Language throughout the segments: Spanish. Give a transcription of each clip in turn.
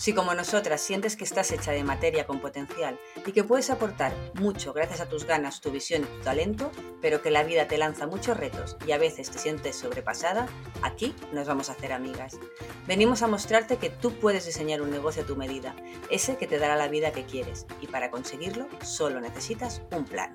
Si como nosotras sientes que estás hecha de materia con potencial y que puedes aportar mucho gracias a tus ganas, tu visión y tu talento, pero que la vida te lanza muchos retos y a veces te sientes sobrepasada, aquí nos vamos a hacer amigas. Venimos a mostrarte que tú puedes diseñar un negocio a tu medida, ese que te dará la vida que quieres, y para conseguirlo solo necesitas un plan.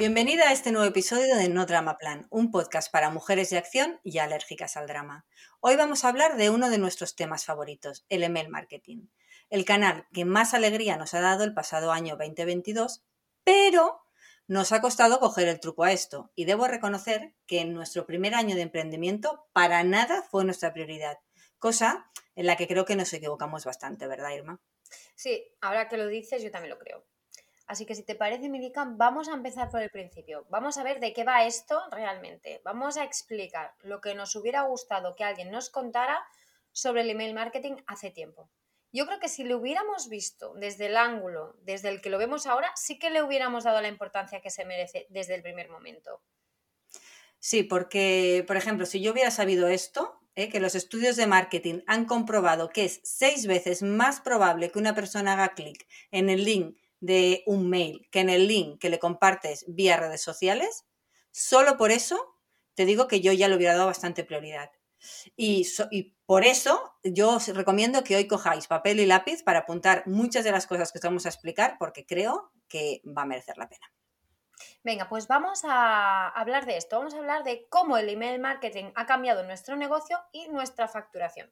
Bienvenida a este nuevo episodio de No Drama Plan, un podcast para mujeres de acción y alérgicas al drama. Hoy vamos a hablar de uno de nuestros temas favoritos, el email marketing, el canal que más alegría nos ha dado el pasado año 2022, pero nos ha costado coger el truco a esto y debo reconocer que en nuestro primer año de emprendimiento para nada fue nuestra prioridad, cosa en la que creo que nos equivocamos bastante, ¿verdad, Irma? Sí, ahora que lo dices yo también lo creo. Así que si te parece, Milica, vamos a empezar por el principio. Vamos a ver de qué va esto realmente. Vamos a explicar lo que nos hubiera gustado que alguien nos contara sobre el email marketing hace tiempo. Yo creo que si lo hubiéramos visto desde el ángulo, desde el que lo vemos ahora, sí que le hubiéramos dado la importancia que se merece desde el primer momento. Sí, porque, por ejemplo, si yo hubiera sabido esto, ¿eh? que los estudios de marketing han comprobado que es seis veces más probable que una persona haga clic en el link de un mail que en el link que le compartes vía redes sociales, solo por eso te digo que yo ya le hubiera dado bastante prioridad. Y, por eso yo os recomiendo que hoy cojáis papel y lápiz para apuntar muchas de las cosas que os vamos a explicar porque creo que va a merecer la pena. Venga, pues vamos a hablar de esto. Vamos a hablar de cómo el email marketing ha cambiado nuestro negocio y nuestra facturación.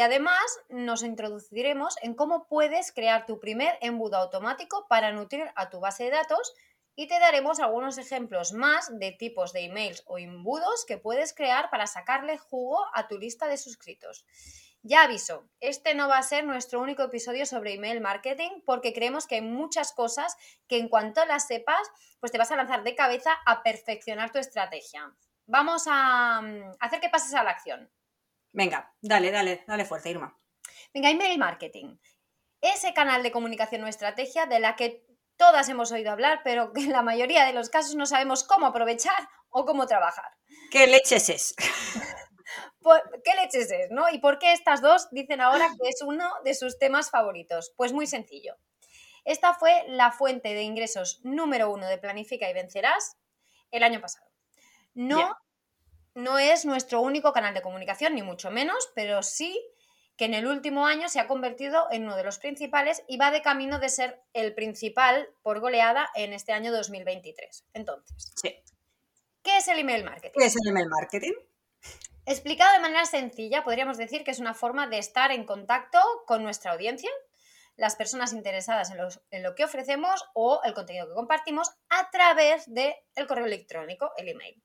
Y además nos introduciremos en cómo puedes crear tu primer embudo automático para nutrir a tu base de datos y te daremos algunos ejemplos más de tipos de emails o embudos que puedes crear para sacarle jugo a tu lista de suscritos. Ya aviso, este no va a ser nuestro único episodio sobre email marketing porque creemos que hay muchas cosas que en cuanto las sepas, pues te vas a lanzar de cabeza a perfeccionar tu estrategia. Vamos a mm, hacer que pases a la acción. Venga, dale, dale, dale fuerza, Irma. Venga, email marketing. Ese canal de comunicación o estrategia de la que todas hemos oído hablar, pero que en la mayoría de los casos no sabemos cómo aprovechar o cómo trabajar. ¿Qué leches es? ¿Qué leches es, no? ¿Y por qué estas dos dicen ahora que es uno de sus temas favoritos? Pues muy sencillo. Esta fue la fuente de ingresos número uno de Planifica y Vencerás el año pasado. No no es nuestro único canal de comunicación, ni mucho menos, pero sí que en el último año se ha convertido en uno de los principales y va de camino de ser el principal por goleada en este año 2023. Entonces, ¿qué es el email marketing? ¿Qué es el email marketing? Explicado de manera sencilla, podríamos decir que es una forma de estar en contacto con nuestra audiencia, las personas interesadas en, lo que ofrecemos o el contenido que compartimos a través del correo electrónico, el email.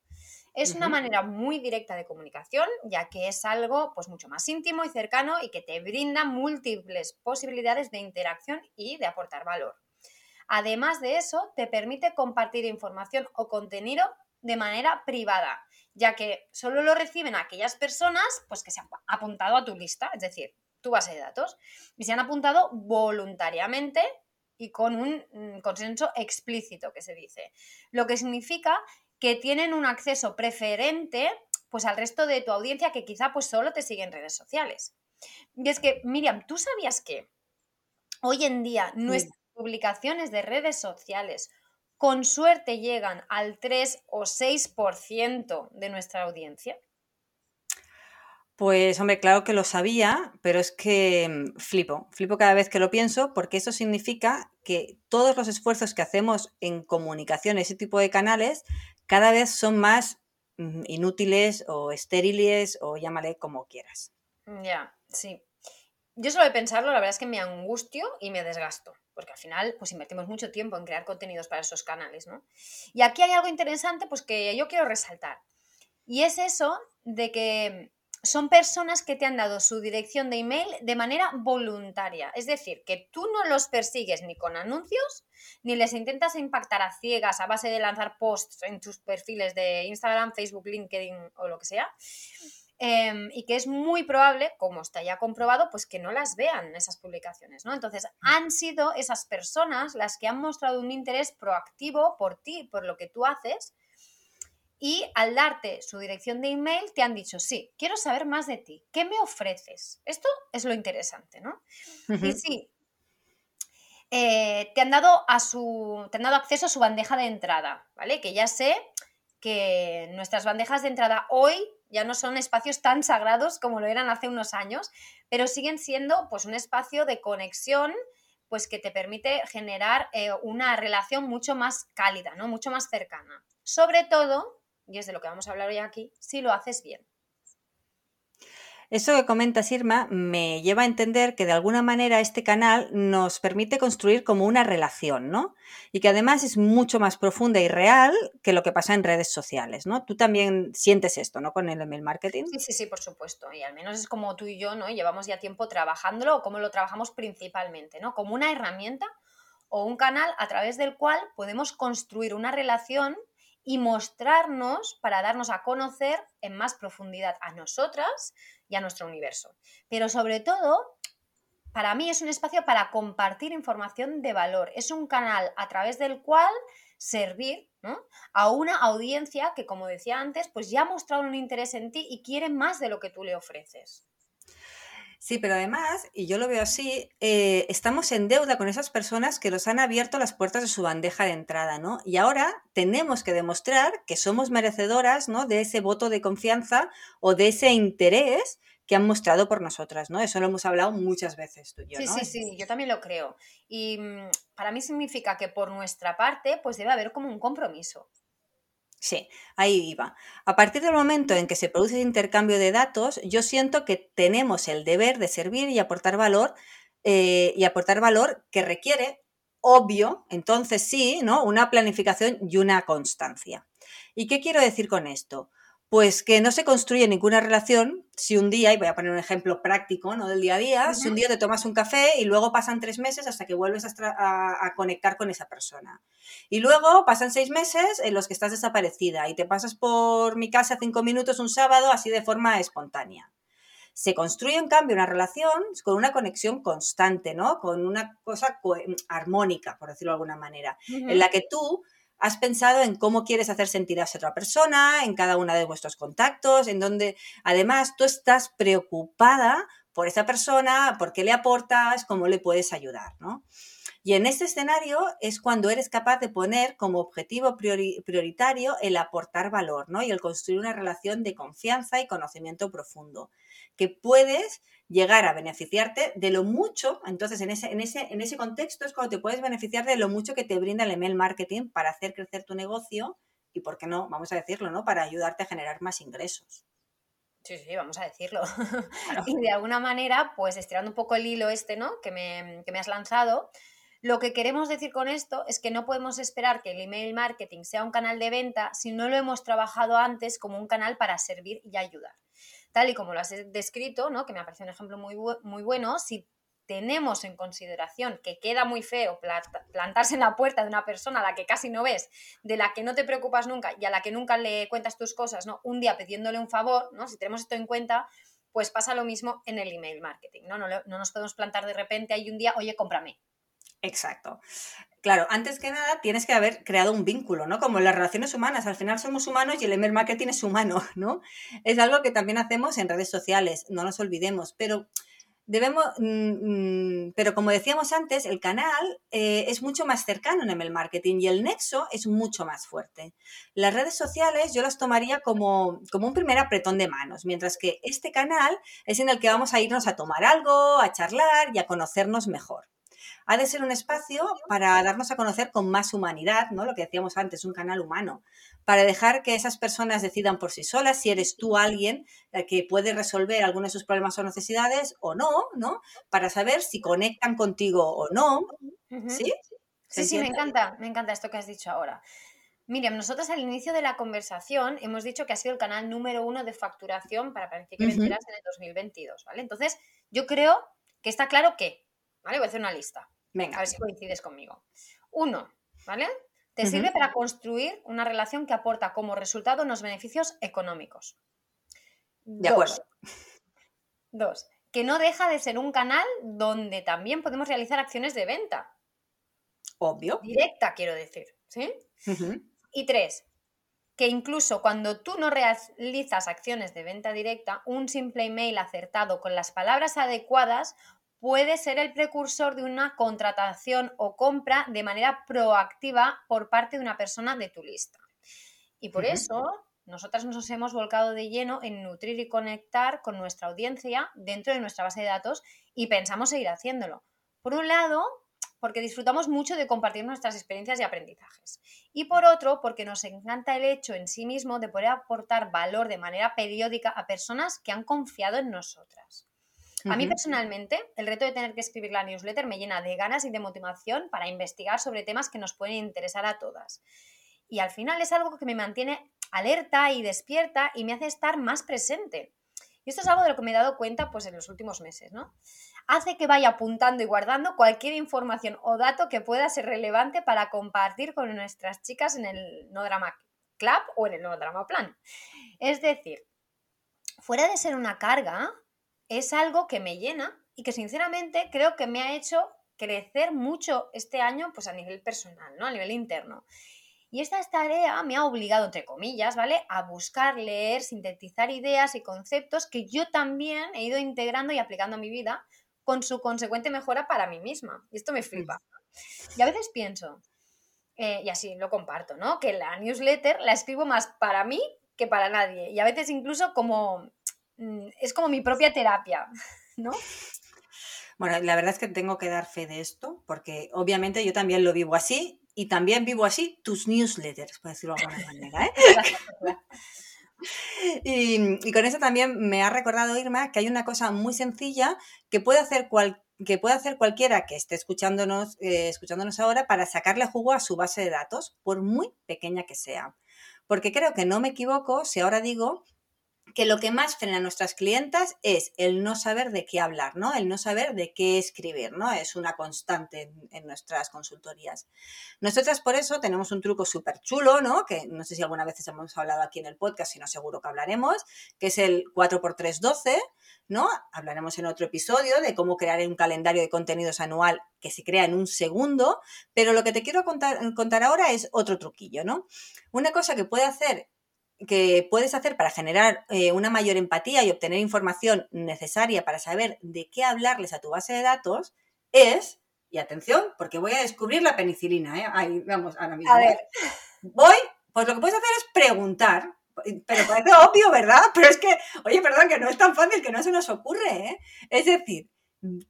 Es una manera muy directa de comunicación, ya que es algo pues mucho más íntimo y cercano y que te brinda múltiples posibilidades de interacción y de aportar valor. Además de eso, te permite compartir información o contenido de manera privada, ya que solo lo reciben aquellas personas pues, que se han apuntado a tu lista, es decir, tu base de datos, y se han apuntado voluntariamente y con un mm, consenso explícito que se dice. Lo que significa que tienen un acceso preferente pues al resto de tu audiencia que quizá pues solo te sigue en redes sociales. Y es que, Miriam, ¿tú sabías que hoy en día nuestras publicaciones de redes sociales con suerte llegan al 3 o 6% de nuestra audiencia? Pues hombre, claro que lo sabía, pero es que mm, flipo, flipo cada vez que lo pienso porque eso significa que todos los esfuerzos que hacemos en comunicación, ese tipo de canales, cada vez son más mm, inútiles o estériles o llámale como quieras. Ya, sí. Yo solo de pensarlo, la verdad es que me angustio y me desgasto, porque al final pues invertimos mucho tiempo en crear contenidos para esos canales, ¿no? Y aquí hay algo interesante pues que yo quiero resaltar. Y es eso de que son personas que te han dado su dirección de email de manera voluntaria. Es decir, que tú no los persigues ni con anuncios, ni les intentas impactar a ciegas a base de lanzar posts en tus perfiles de Instagram, Facebook, LinkedIn o lo que sea. Em, y que es muy probable, como está ya comprobado, pues que no las vean esas publicaciones, ¿no? Entonces, han sido esas personas las que han mostrado un interés proactivo por ti, por lo que tú haces, y al darte su dirección de email te han dicho, sí, quiero saber más de ti, ¿qué me ofreces? Esto es lo interesante, ¿no? Y sí, eh, te, han dado a su, te han dado acceso a su bandeja de entrada, ¿vale? Que ya sé que nuestras bandejas de entrada hoy ya no son espacios tan sagrados como lo eran hace unos años, pero siguen siendo pues un espacio de conexión pues que te permite generar eh, una relación mucho más cálida, ¿no? Mucho más cercana. Sobre todo y es de lo que vamos a hablar hoy aquí, si lo haces bien. Eso que comentas, Irma, me lleva a entender que de alguna manera este canal nos permite construir como una relación, ¿no? Y que además es mucho más profunda y real que lo que pasa en redes sociales, ¿no? Tú también sientes esto, ¿no? Con el email marketing. Sí, sí, sí, por supuesto. Y al menos es como tú y yo, ¿no? Llevamos ya tiempo trabajándolo o como lo trabajamos principalmente, ¿no? Como una herramienta o un canal a través del cual podemos construir una relación y mostrarnos para darnos a conocer en más profundidad a nosotras y a nuestro universo. Pero sobre todo, para mí es un espacio para compartir información de valor. Es un canal a través del cual servir a una audiencia que, como decía antes, pues ya ha mostrado un interés en ti y quiere más de lo que tú le ofreces. Sí, pero además, y yo lo veo así, eh, estamos en deuda con esas personas que nos han abierto las puertas de su bandeja de entrada, ¿no? Y ahora tenemos que demostrar que somos merecedoras, ¿no? De ese voto de confianza o de ese interés que han mostrado por nosotras, ¿no? Eso lo hemos hablado muchas veces tú y yo, Sí, ¿no? sí, sí, yo también lo creo. Y mm, para mí significa que por nuestra parte, pues debe haber como un compromiso. Sí, ahí iba. A partir del momento en que se produce el intercambio de datos, yo siento que tenemos el deber de servir y aportar valor eh, y aportar valor que requiere, obvio, entonces sí, ¿no? Una planificación y una constancia. ¿Y qué quiero decir con esto? Pues que no se construye ninguna relación si un día, y voy a poner un ejemplo práctico, ¿no? Del día a día, si un día te tomas un café y luego pasan tres meses hasta que vuelves a, conectar con esa persona. Y luego pasan seis meses en los que estás desaparecida y te pasas por mi casa cinco minutos un sábado así de forma espontánea. Se construye, en cambio, una relación con una conexión constante, ¿no? Con una cosa armónica, por decirlo de alguna manera, en la que tú has pensado en cómo quieres hacer sentir a esa otra persona, en cada una de vuestros contactos, en donde además tú estás preocupada por esa persona, por qué le aportas, cómo le puedes ayudar, ¿no? Y en este escenario es cuando eres capaz de poner como objetivo prioritario el aportar valor, ¿no? Y el construir una relación de confianza y conocimiento profundo, que puedes llegar a beneficiarte de lo mucho, entonces en ese, en ese, en ese contexto es cuando te puedes beneficiar de lo mucho que te brinda el email marketing para hacer crecer tu negocio y, ¿por qué no? Vamos a decirlo, ¿no? Para ayudarte a generar más ingresos. Sí, sí, vamos a decirlo. y de alguna manera, pues estirando un poco el hilo este, ¿no? Que me, que me has lanzado, lo que queremos decir con esto es que no podemos esperar que el email marketing sea un canal de venta si no lo hemos trabajado antes como un canal para servir y ayudar tal y como lo has descrito, ¿no? que me ha parecido un ejemplo muy, muy bueno, si tenemos en consideración que queda muy feo plantarse en la puerta de una persona a la que casi no ves, de la que no te preocupas nunca y a la que nunca le cuentas tus cosas, ¿no? Un día pidiéndole un favor, ¿no? Si tenemos esto en cuenta, pues pasa lo mismo en el email marketing, ¿no? No, no nos podemos plantar de repente ahí un día, oye, cómprame. Exacto. Claro, antes que nada tienes que haber creado un vínculo, ¿no? Como las relaciones humanas, al final somos humanos y el email marketing es humano, ¿no? Es algo que también hacemos en redes sociales, no nos olvidemos, pero debemos, mm, mm, pero como decíamos antes, el canal eh, es mucho más cercano en el marketing y el nexo es mucho más fuerte. Las redes sociales yo las tomaría como, como un primer apretón de manos, mientras que este canal es en el que vamos a irnos a tomar algo, a charlar y a conocernos mejor ha de ser un espacio para darnos a conocer con más humanidad, ¿no? Lo que decíamos antes, un canal humano, para dejar que esas personas decidan por sí solas si eres tú alguien eh, que puede resolver alguno de sus problemas o necesidades o no, ¿no? Para saber si conectan contigo o no. ¿Sí? Sí, sí, me encanta, me encanta esto que has dicho ahora. Miriam, nosotros al inicio de la conversación hemos dicho que ha sido el canal número uno de facturación para Venceras en el 2022, ¿vale? Entonces, yo creo que está claro que, ¿vale? Voy a hacer una lista. Venga. A ver si coincides conmigo. Uno, ¿vale? Te sirve para construir una relación que aporta como resultado unos beneficios económicos. De acuerdo. Dos, que no deja de ser un canal donde también podemos realizar acciones de venta. Obvio. Directa, quiero decir. ¿Sí? Y tres, que incluso cuando tú no realizas acciones de venta directa, un simple email acertado con las palabras adecuadas puede ser el precursor de una contratación o compra de manera proactiva por parte de una persona de tu lista. Y por eso nosotras nos hemos volcado de lleno en nutrir y conectar con nuestra audiencia dentro de nuestra base de datos y pensamos seguir haciéndolo. Por un lado, porque disfrutamos mucho de compartir nuestras experiencias y aprendizajes. Y por otro, porque nos encanta el hecho en sí mismo de poder aportar valor de manera periódica a personas que han confiado en nosotras. A mí personalmente, el reto de tener que escribir la newsletter me llena de ganas y de motivación para investigar sobre temas que nos pueden interesar a todas. Y al final es algo que me mantiene alerta y despierta y me hace estar más presente. Y esto es algo de lo que me he dado cuenta pues, en los últimos meses, ¿no? Hace que vaya apuntando y guardando cualquier información o dato que pueda ser relevante para compartir con nuestras chicas en el No Drama Club o en el No Drama Plan. Es decir, fuera de ser una carga, es algo que me llena y que sinceramente creo que me ha hecho crecer mucho este año pues a nivel personal, ¿no? A nivel interno. Y esta tarea me ha obligado, entre comillas, ¿vale? A buscar, leer, sintetizar ideas y conceptos que yo también he ido integrando y aplicando a mi vida con su consecuente mejora para mí misma. Y esto me flipa. Y a veces pienso, eh, y así lo comparto, ¿no? Que la newsletter la escribo más para mí que para nadie. Y a veces incluso como es como mi propia terapia, ¿no? Bueno, la verdad es que tengo que dar fe de esto, porque obviamente yo también lo vivo así y también vivo así tus newsletters, por decirlo de alguna manera. ¿eh? y, con eso también me ha recordado Irma que hay una cosa muy sencilla que puede hacer que puede hacer cualquiera que esté escuchándonos, eh, escuchándonos ahora para sacarle jugo a su base de datos, por muy pequeña que sea. Porque creo que no me equivoco si ahora digo que lo que más frena a nuestras clientas es el no saber de qué hablar, ¿no? El no saber de qué escribir, ¿no? Es una constante en, nuestras consultorías. Nosotras por eso tenemos un truco súper chulo, ¿no? Que no sé si alguna vez hemos hablado aquí en el podcast, si no seguro que hablaremos, que es el 4x312, ¿no? Hablaremos en otro episodio de cómo crear un calendario de contenidos anual que se crea en un segundo, pero lo que te quiero contar, contar ahora es otro truquillo, ¿no? Una cosa que puede hacer que puedes hacer para generar eh, una mayor empatía y obtener información necesaria para saber de qué hablarles a tu base de datos es, y atención, porque voy a descubrir la penicilina, ¿eh? Ahí, vamos, ahora mismo. A ver. Voy, pues lo que puedes hacer es preguntar, pero parece obvio, ¿verdad? Pero es que, oye, perdón, que no es tan fácil, que no se nos ocurre, ¿eh? Es decir,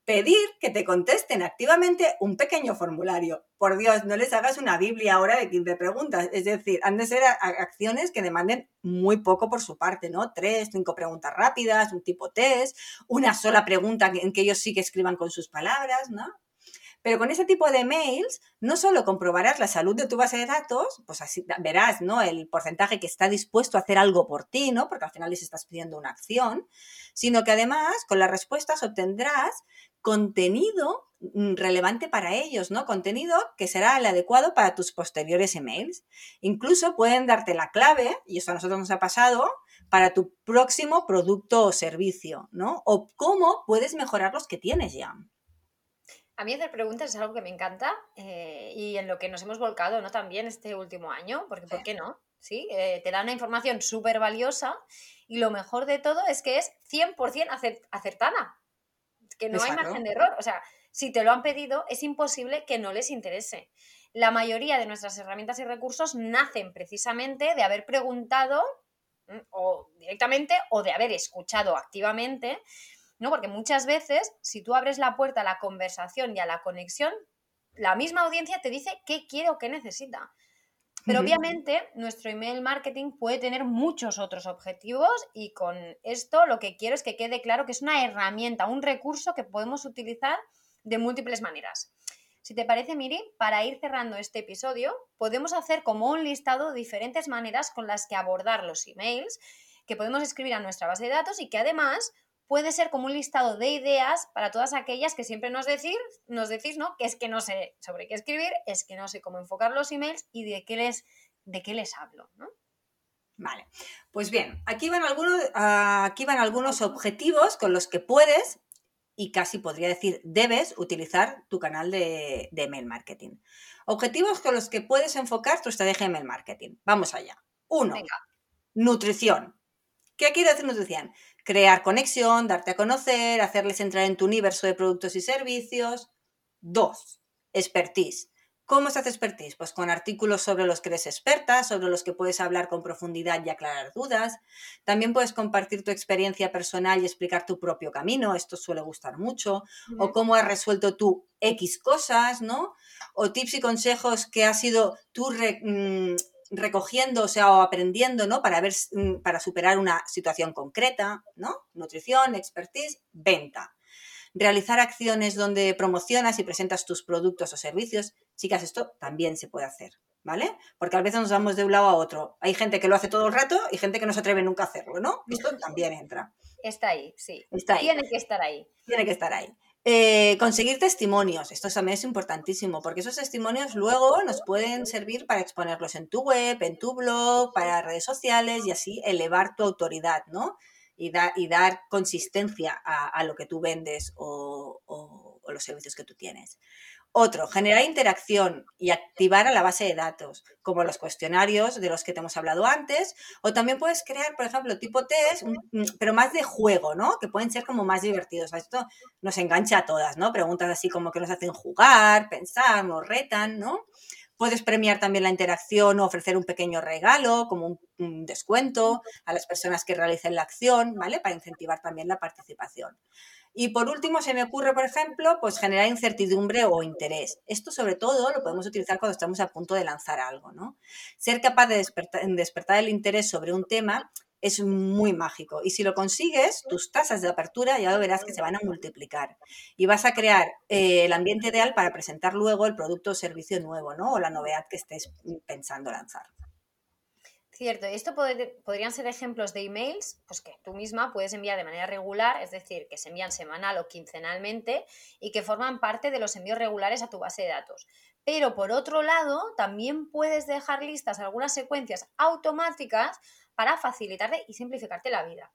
pedir que te contesten activamente un pequeño formulario. Por Dios, no les hagas una Biblia ahora de 15 preguntas. Es decir, han de ser acciones que demanden muy poco por su parte, ¿no? Tres, cinco preguntas rápidas, un tipo test, una sola pregunta en que ellos sí que escriban con sus palabras, ¿no? Pero con ese tipo de mails, no solo comprobarás la salud de tu base de datos, pues así verás, ¿no? El porcentaje que está dispuesto a hacer algo por ti, ¿no? Porque al final les estás pidiendo una acción, sino que además con las respuestas obtendrás contenido mm, relevante para ellos, ¿no? Contenido que será el adecuado para tus posteriores emails. Incluso pueden darte la clave, y esto a nosotros nos ha pasado, para tu próximo producto o servicio, ¿no? O cómo puedes mejorar los que tienes ya. A mí hacer preguntas es algo que me encanta eh, y en lo que nos hemos volcado ¿no? también este último año, porque ¿por qué no? ¿Sí? Eh, te da una información súper valiosa y lo mejor de todo es que es 100% acertada. Que no hay margen de error. O sea, si te lo han pedido, es imposible que no les interese. La mayoría de nuestras herramientas y recursos nacen precisamente de haber preguntado o directamente o de haber escuchado activamente, ¿no? Porque muchas veces, si tú abres la puerta a la conversación y a la conexión, la misma audiencia te dice qué quiere o qué necesita. Pero obviamente nuestro email marketing puede tener muchos otros objetivos y con esto lo que quiero es que quede claro que es una herramienta, un recurso que podemos utilizar de múltiples maneras. Si te parece, Miri, para ir cerrando este episodio, podemos hacer como un listado de diferentes maneras con las que abordar los emails que podemos escribir a nuestra base de datos y que además puede ser como un listado de ideas para todas aquellas que siempre nos decís, nos decís, ¿no? Que es que no sé sobre qué escribir, es que no sé cómo enfocar los emails y de qué les, de qué les hablo, ¿no? Vale, pues bien, aquí van, algunos, aquí van algunos objetivos con los que puedes y casi podría decir debes utilizar tu canal de, de email marketing. Objetivos con los que puedes enfocar tu estrategia de email marketing. Vamos allá. Uno, nutrición. ¿Qué quiere decir nutrición? Crear conexión, darte a conocer, hacerles entrar en tu universo de productos y servicios. Dos, expertise. ¿Cómo se hace expertise? Pues con artículos sobre los que eres experta, sobre los que puedes hablar con profundidad y aclarar dudas. También puedes compartir tu experiencia personal y explicar tu propio camino, esto suele gustar mucho. O cómo has resuelto tú X cosas, ¿no? O tips y consejos que has sido tú mm, recogiendo, o sea, o aprendiendo, ¿no? Para ver, mm, para superar una situación concreta, ¿no? Nutrición, expertise, venta. Realizar acciones donde promocionas y presentas tus productos o servicios. Chicas, esto también se puede hacer, ¿vale? Porque a veces nos vamos de un lado a otro. Hay gente que lo hace todo el rato y gente que no se atreve nunca a hacerlo, ¿no? Esto también entra. Está ahí, sí. Está ahí. Tiene que estar ahí. Tiene que estar ahí. Eh, conseguir testimonios, esto también es importantísimo, porque esos testimonios luego nos pueden servir para exponerlos en tu web, en tu blog, para redes sociales y así elevar tu autoridad, ¿no? Y, y dar consistencia a, lo que tú vendes o los servicios que tú tienes. Otro, generar interacción y activar a la base de datos, como los cuestionarios de los que te hemos hablado antes, o también puedes crear, por ejemplo, tipo test, pero más de juego, ¿no? Que pueden ser como más divertidos. Esto nos engancha a todas, ¿no? Preguntas así como que nos hacen jugar, pensar, nos retan, ¿no? Puedes premiar también la interacción o ofrecer un pequeño regalo, como un, descuento a las personas que realicen la acción, ¿vale? Para incentivar también la participación. Y por último, se me ocurre, por ejemplo, pues generar incertidumbre o interés. Esto sobre todo lo podemos utilizar cuando estamos a punto de lanzar algo, ¿no? Ser capaz de despertar, el interés sobre un tema es muy mágico. Y si lo consigues, tus tasas de apertura ya lo verás que se van a multiplicar. Y vas a crear eh, el ambiente ideal para presentar luego el producto o servicio nuevo, ¿no? O la novedad que estés pensando lanzar. Cierto, esto podrían ser ejemplos de emails pues que tú misma puedes enviar de manera regular, es decir, que se envían semanal o quincenalmente y que forman parte de los envíos regulares a tu base de datos. Pero por otro lado, también puedes dejar listas algunas secuencias automáticas para facilitarte y simplificarte la vida.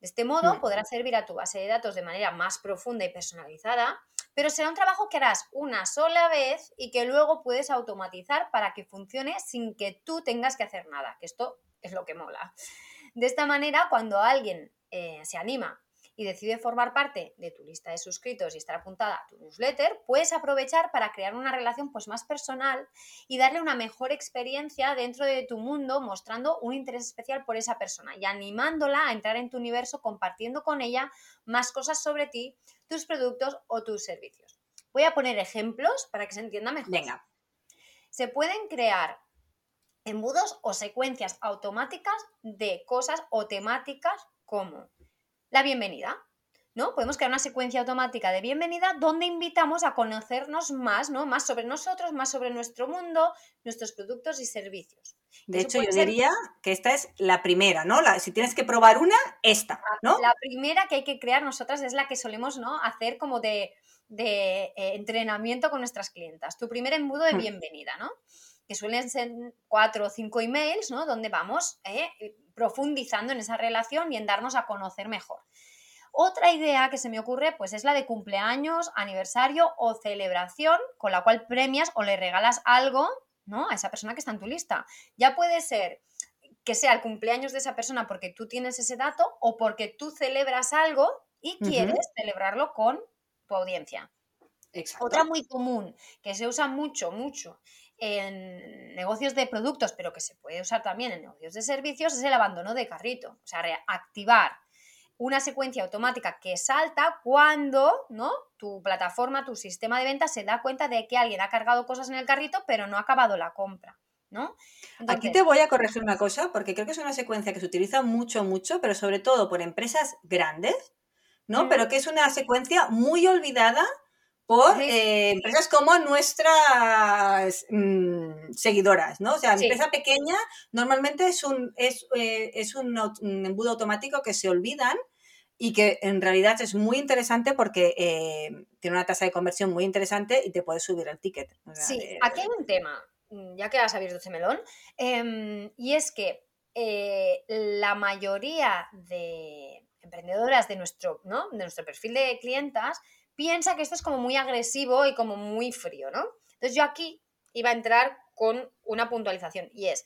De este modo, podrás servir a tu base de datos de manera más profunda y personalizada pero será un trabajo que harás una sola vez y que luego puedes automatizar para que funcione sin que tú tengas que hacer nada, que esto es lo que mola. De esta manera, cuando alguien eh, se anima y decide formar parte de tu lista de suscritos y estar apuntada a tu newsletter, puedes aprovechar para crear una relación pues, más personal y darle una mejor experiencia dentro de tu mundo, mostrando un interés especial por esa persona y animándola a entrar en tu universo, compartiendo con ella más cosas sobre ti, tus productos o tus servicios. Voy a poner ejemplos para que se entienda mejor. Venga. Se pueden crear embudos o secuencias automáticas de cosas o temáticas como la bienvenida. ¿no? Podemos crear una secuencia automática de bienvenida donde invitamos a conocernos más, ¿no? Más sobre nosotros, más sobre nuestro mundo, nuestros productos y servicios. De hecho, yo diría que esta es la primera, ¿no? si tienes que probar una, esta, ¿no? La primera que hay que crear nosotras es la que solemos, ¿no? Hacer como de, eh, entrenamiento con nuestras clientas. Tu primer embudo de hmm. bienvenida, ¿no? Que suelen ser cuatro o cinco emails, ¿no? Donde vamos eh, profundizando en esa relación y en darnos a conocer mejor. Otra idea que se me ocurre pues es la de cumpleaños, aniversario o celebración con la cual premias o le regalas algo ¿no? a esa persona que está en tu lista. Ya puede ser que sea el cumpleaños de esa persona porque tú tienes ese dato o porque tú celebras algo y quieres celebrarlo con tu audiencia. Exacto. Otra muy común, que se usa mucho, mucho en negocios de productos, pero que se puede usar también en negocios de servicios, es el abandono de carrito. O sea, activar una secuencia automática que salta cuando ¿no? tu plataforma, tu sistema de ventas se da cuenta de que alguien ha cargado cosas en el carrito, pero no ha acabado la compra. ¿no? Aquí te voy a corregir una cosa, porque creo que es una secuencia que se utiliza mucho, mucho, pero sobre todo por empresas grandes, ¿no? Pero que es una secuencia muy olvidada por eh, empresas como nuestras mm, seguidoras, ¿no? O sea, empresa pequeña normalmente es un, es, eh, es un, embudo automático que se olvidan y que en realidad es muy interesante porque eh, tiene una tasa de conversión muy interesante y te puedes subir el ticket. sí, aquí hay un tema, mm, ya que has abierto ese melón, em, y es que la mayoría de emprendedoras de nuestro, ¿no? de nuestro perfil de clientas piensa que esto es como muy agresivo y como muy frío, ¿no? Entonces yo aquí iba a entrar con una puntualización y es,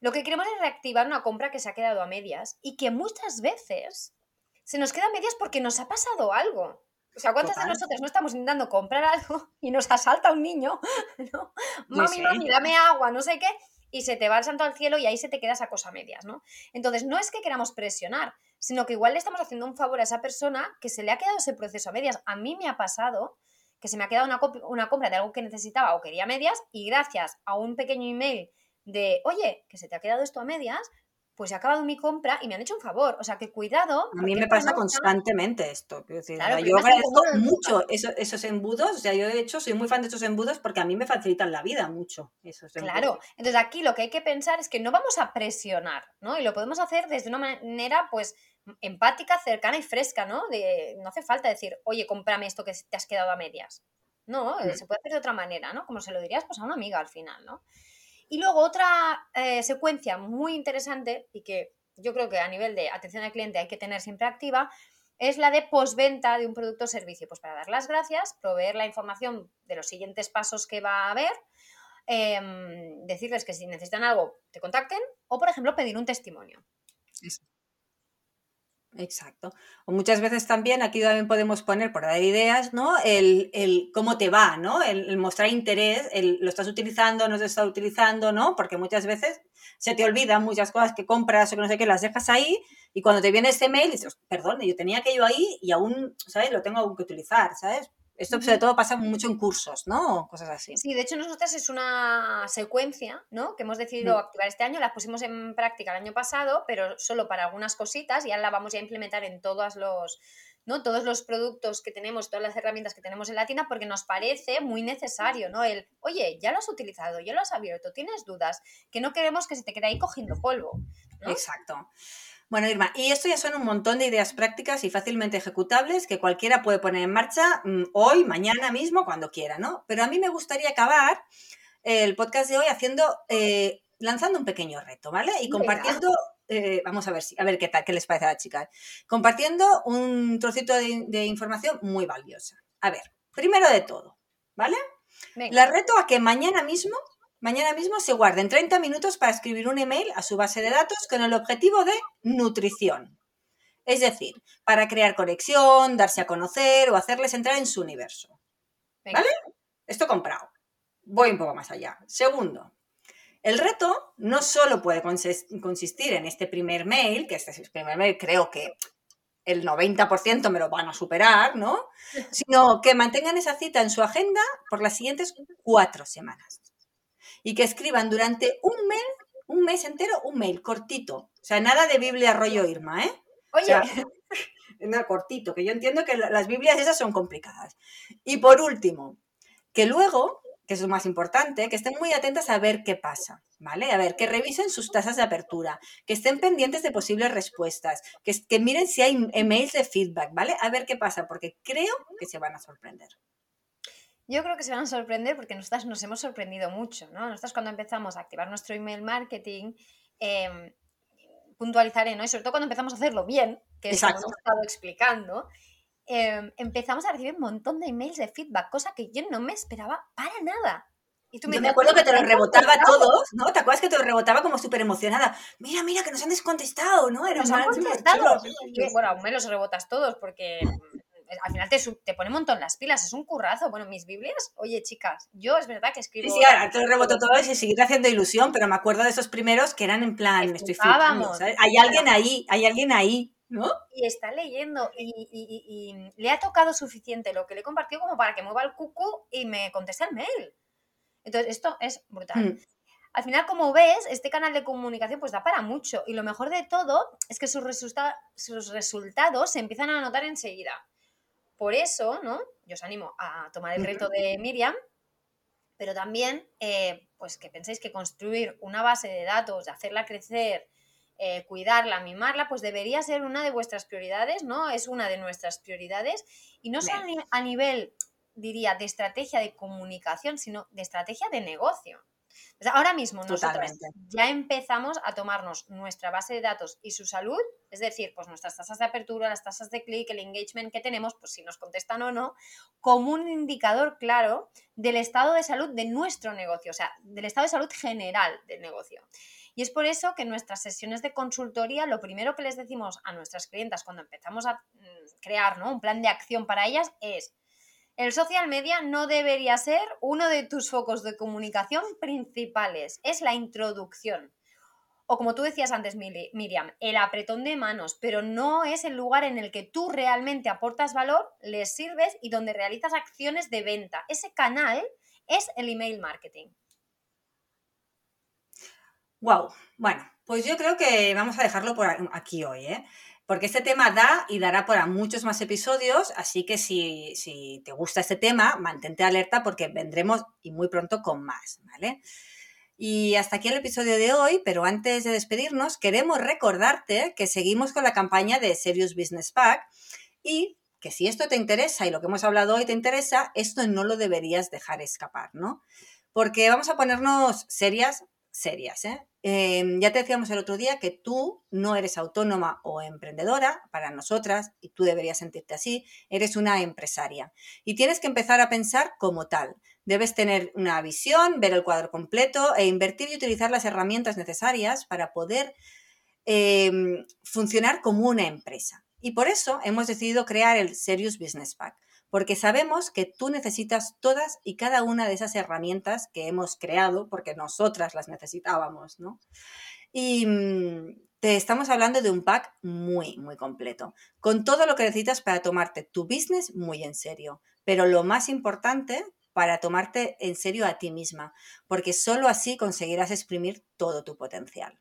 lo que queremos es reactivar una compra que se ha quedado a medias y que muchas veces se nos queda a medias porque nos ha pasado algo. O sea, ¿cuántas de nosotros no estamos intentando comprar algo y nos asalta un niño? ¿no? Mami, mami, dame agua, no sé qué, y se te va el santo al cielo y ahí se te queda esa cosa a medias, ¿no? Entonces, no es que queramos presionar, sino que igual le estamos haciendo un favor a esa persona que se le ha quedado ese proceso a medias. A mí me ha pasado que se me ha quedado una, una compra de algo que necesitaba o quería medias y gracias a un pequeño email de, oye, que se te ha quedado esto a medias, pues he acabado mi compra y me han hecho un favor. O sea, que cuidado. A mí me pasa constantemente esto. yo agradezco mucho esos, embudos. O sea, yo de hecho soy muy fan de estos embudos porque a mí me facilitan la vida mucho. Esos claro. Entonces aquí lo que hay que pensar es que no vamos a presionar, ¿no? Y lo podemos hacer desde una manera, pues, empática, cercana y fresca, ¿no? De, no hace falta decir, oye, cómprame esto que te has quedado a medias. No, mm. se puede hacer de otra manera, ¿no? Como se lo dirías pues a una amiga al final, ¿no? Y luego otra eh, secuencia muy interesante y que yo creo que a nivel de atención al cliente hay que tener siempre activa, es la de postventa de un producto o servicio. Pues para dar las gracias, proveer la información de los siguientes pasos que va a haber, em, decirles que si necesitan algo te contacten o, por ejemplo, pedir un testimonio. Exacto. O muchas veces también, aquí también podemos poner, por dar ideas, ¿no? El, el cómo te va, ¿no? El, mostrar interés, el lo estás utilizando, no te estás utilizando, ¿no? Porque muchas veces se te olvidan muchas cosas que compras o que no sé qué, las dejas ahí y cuando te viene ese mail dices, perdón, yo tenía aquello ahí y aún, ¿sabes? Lo tengo que utilizar, ¿sabes? Esto sobre todo pasa mucho en cursos, ¿no? cosas así. Sí, de hecho nosotras es una secuencia, ¿no? Que hemos decidido activar este año, la pusimos en práctica el año pasado, pero solo para algunas cositas y ahora la vamos a implementar en todos los, ¿no? Todos los productos que tenemos, todas las herramientas que tenemos en la tienda, porque nos parece muy necesario, ¿no? El, oye, ya lo has utilizado, ya lo has abierto, tienes dudas, que no queremos que se te quede ahí cogiendo polvo. Exacto. Bueno, Irma, y esto ya son un montón de ideas prácticas y fácilmente ejecutables que cualquiera puede poner en marcha mm, hoy, mañana mismo, cuando quiera, ¿no? Pero a mí me gustaría acabar el podcast de hoy haciendo, eh, lanzando un pequeño reto, ¿vale? Y compartiendo, eh, vamos a ver si, a ver qué tal, qué les parece a las chicas, compartiendo un trocito de, información muy valiosa. A ver, primero de todo, ¿vale? La reto a que mañana mismo Mañana mismo se guarden 30 minutos para escribir un email a su base de datos con el objetivo de nutrición. Es decir, para crear conexión, darse a conocer o hacerles entrar en su universo. ¿Vale? Esto comprado. Voy un poco más allá. Segundo, el reto no solo puede consistir en este primer mail, que este primer mail creo que el 90% me lo van a superar, ¿no? Sino que mantengan esa cita en su agenda por las siguientes cuatro semanas y que escriban durante un mes, un mes entero, un mail cortito. O sea, nada de Biblia rollo Irma, ¿eh? Oye. O cortito, que yo entiendo que las Biblias esas son complicadas. Y por último, que luego, que es lo más importante, que estén muy atentas a ver qué pasa, ¿vale? A ver, que revisen sus tasas de apertura, que estén pendientes de posibles respuestas, que, que miren si hay emails de feedback, ¿vale? A ver qué pasa, porque creo que se van a sorprender. Yo creo que se van a sorprender porque nosotras nos hemos sorprendido mucho, ¿no? Nosotras cuando empezamos a activar nuestro email marketing, eh, puntualizaré, ¿no? Y sobre todo cuando empezamos a hacerlo bien, que es como hemos estado explicando, em, empezamos a recibir un montón de emails de feedback, cosa que yo no me esperaba para nada. Y tú me, me acuerdo que te lo rebotaba a todos, ¿no? ¿Te acuerdas que te lo rebotaba como súper emocionada? Mira, mira, que nos han descontestado, ¿no? Era nos han contestado. bueno, aún me los rebotas todos porque al final te, te pone un montón las pilas, es un currazo. Bueno, mis Biblias, oye chicas, yo es verdad que escribo... Sí, sí, ahora te lo reboto todo y seguir haciendo ilusión, pero me acuerdo de esos primeros que eran en plan, estoy flipando, ¿sabes? Hay alguien ahí, hay alguien ahí. ¿No? Y está leyendo y, le ha tocado suficiente lo que le he compartido como para que mueva el cucu y me conteste el mail. Entonces, esto es brutal. Mm. Al final, como ves, este canal de comunicación pues da para mucho y lo mejor de todo es que sus, sus resultados se empiezan a notar enseguida. Por eso, ¿no? Yo os animo a tomar el reto de Miriam, pero también, eh, pues que penséis que construir una base de datos, hacerla crecer, eh, cuidarla, mimarla, pues debería ser una de vuestras prioridades, ¿no? Es una de nuestras prioridades y no solo a nivel, diría, de estrategia de comunicación, sino de estrategia de negocio ahora mismo nosotros ya empezamos a tomarnos nuestra base de datos y su salud, es decir, pues nuestras tasas de apertura, las tasas de clic, el engagement que tenemos, pues si nos contestan o no, como un indicador claro del estado de salud de nuestro negocio, o sea, del estado de salud general del negocio. Y es por eso que en nuestras sesiones de consultoría lo primero que les decimos a nuestras clientas cuando empezamos a mm, crear un plan de acción para ellas es el social media no debería ser uno de tus focos de comunicación principales, es la introducción. O como tú decías antes, Miriam, el apretón de manos, pero no es el lugar en el que tú realmente aportas valor, les sirves y donde realizas acciones de venta. Ese canal es el email marketing. Wow, bueno, pues yo creo que vamos a dejarlo por aquí hoy, ¿eh? Porque este tema da y dará para muchos más episodios, así que si, te gusta este tema, mantente alerta porque vendremos y muy pronto con más, ¿vale? Y hasta aquí el episodio de hoy, pero antes de despedirnos, queremos recordarte que seguimos con la campaña de Serious Business Pack y que si esto te interesa y lo que hemos hablado hoy te interesa, esto no lo deberías dejar escapar, ¿no? Porque vamos a ponernos serias, serias, ¿eh? Em, ya te decíamos el otro día que tú no eres autónoma o emprendedora para nosotras, y tú deberías sentirte así, eres una empresaria. Y tienes que empezar a pensar como tal. Debes tener una visión, ver el cuadro completo e invertir y utilizar las herramientas necesarias para poder em, funcionar como una empresa. Y por eso hemos decidido crear el Serious Business Pack porque sabemos que tú necesitas todas y cada una de esas herramientas que hemos creado, porque nosotras las necesitábamos, ¿no? Y mm, te estamos hablando de un pack muy, muy completo, con todo lo que necesitas para tomarte tu business muy en serio, pero lo más importante, para tomarte en serio a ti misma, porque solo así conseguirás exprimir todo tu potencial.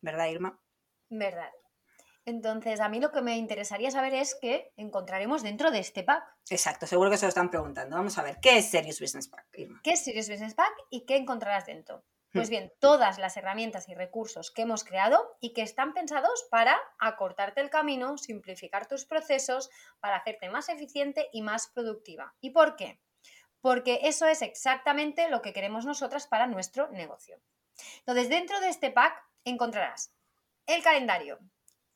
¿Verdad, Irma? Verdad. Entonces, a mí lo que me interesaría saber es qué encontraremos dentro de este pack. Exacto, seguro que se lo están preguntando. Vamos a ver, ¿qué es Serious Business Pack, Irma? ¿Qué es Serious Business Pack y qué encontrarás dentro? Pues hmm. bien, todas las herramientas y recursos que hemos creado y que están pensados para acortarte el camino, simplificar tus procesos, para hacerte más eficiente y más productiva. ¿Y por qué? Porque eso es exactamente lo que queremos nosotras para nuestro negocio. Entonces, dentro de este pack encontrarás el calendario,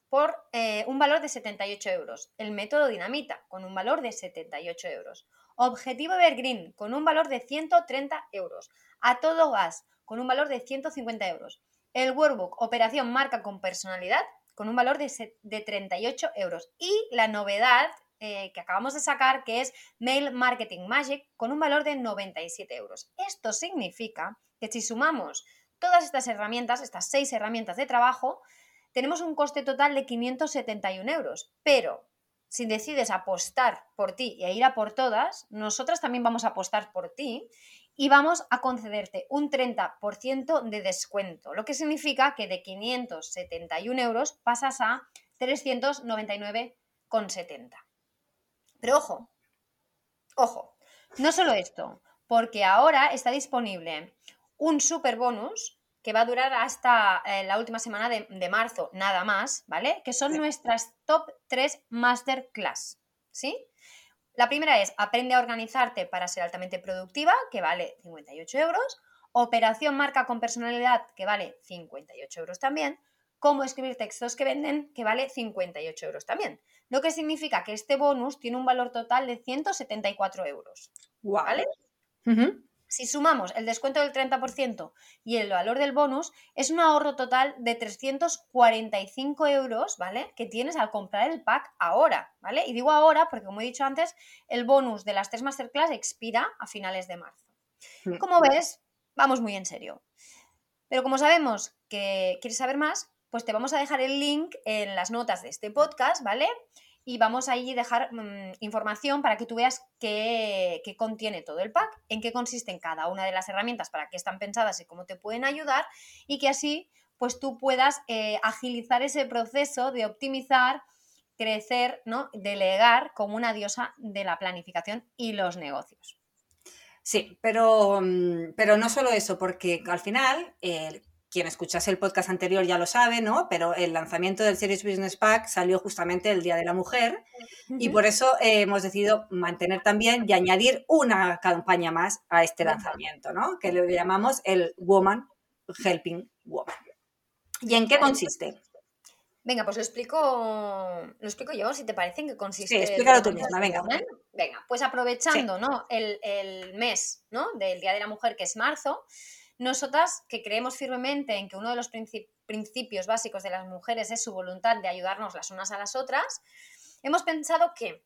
por eh, un valor de 78 euros. El método Dinamita, con un valor de 78 euros. Objetivo Evergreen, con un valor de 130 euros. A todo gas, con un valor de 150 euros. El Workbook Operación Marca con Personalidad, con un valor de, de 38 euros. Y la novedad eh, que acabamos de sacar, que es Mail Marketing Magic, con un valor de 97 euros. Esto significa que si sumamos todas estas herramientas, estas seis herramientas de trabajo, tenemos un coste total de 571 euros, pero si decides apostar por ti y ir a por todas, nosotras también vamos a apostar por ti y vamos a concederte un 30% de descuento, lo que significa que de 571 euros pasas a 399,70. Pero ojo, ojo, no solo esto, porque ahora está disponible un super bonus que va a durar hasta eh, la última semana de, marzo, nada más, ¿vale? Que son nuestras top 3 masterclass, ¿sí? La primera es Aprende a organizarte para ser altamente productiva, que vale 58 euros. Operación Marca con Personalidad, que vale 58 euros también. Cómo escribir textos que venden, que vale 58 euros también. Lo que significa que este bonus tiene un valor total de 174 euros. ¿Vale? Si sumamos el descuento del 30% y el valor del bonus, es un ahorro total de 345 euros, ¿vale? Que tienes al comprar el pack ahora, ¿vale? Y digo ahora porque, como he dicho antes, el bonus de las tres masterclass expira a finales de marzo. Mm. Como ves, vamos muy en serio. Pero como sabemos que quieres saber más, pues te vamos a dejar el link en las notas de este podcast, ¿vale? Y vamos ahí a dejar mm, información para que tú veas qué, qué, contiene todo el pack, en qué consisten cada una de las herramientas, para qué están pensadas y cómo te pueden ayudar y que así pues tú puedas eh, agilizar ese proceso de optimizar, crecer, ¿no? delegar como una diosa de la planificación y los negocios. Sí, pero, mm, pero no solo eso, porque al final eh, quien escuchase el podcast anterior ya lo sabe, ¿no? Pero el lanzamiento del Series Business Pack salió justamente el Día de la Mujer y por eso eh, hemos decidido mantener también y añadir una campaña más a este lanzamiento, ¿no? Que le llamamos el Woman Helping Woman. ¿Y en qué consiste? Venga, pues lo explico, lo explico yo, si te parece en qué consiste. Sí, explícalo tú misma, venga. Venga, pues aprovechando, ¿no? El, el mes, ¿no? Del Día de la Mujer, que es marzo, nosotras, que creemos firmemente en que uno de los principios básicos de las mujeres es su voluntad de ayudarnos las unas a las otras, hemos pensado que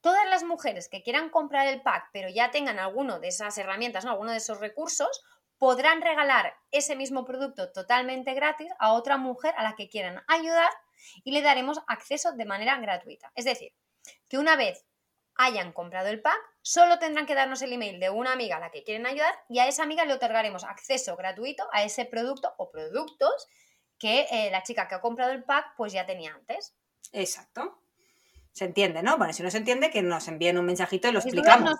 todas las mujeres que quieran comprar el pack, pero ya tengan alguno de esas herramientas, ¿no? alguno de esos recursos, podrán regalar ese mismo producto totalmente gratis a otra mujer a la que quieran ayudar y le daremos acceso de manera gratuita. Es decir, que una vez hayan comprado el pack, solo tendrán que darnos el email de una amiga a la que quieren ayudar y a esa amiga le otorgaremos acceso gratuito a ese producto o productos que eh, la chica que ha comprado el pack pues ya tenía antes. Exacto. Se entiende, ¿no? Bueno, si no se entiende, que nos envíen un mensajito y lo explicamos.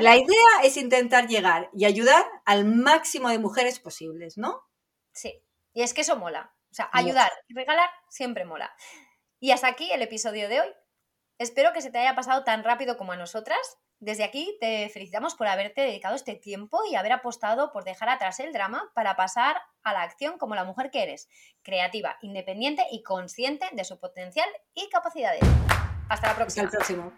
La idea es intentar llegar y ayudar al máximo de mujeres posibles, ¿no? Sí, y es que eso mola. O sea, ayudar y regalar siempre mola. Y hasta aquí el episodio de hoy. Espero que se te haya pasado tan rápido como a nosotras. Desde aquí te felicitamos por haberte dedicado este tiempo y haber apostado por dejar atrás el drama para pasar a la acción como la mujer que eres, creativa, independiente y consciente de su potencial y capacidades. Hasta la próxima. Hasta el próximo.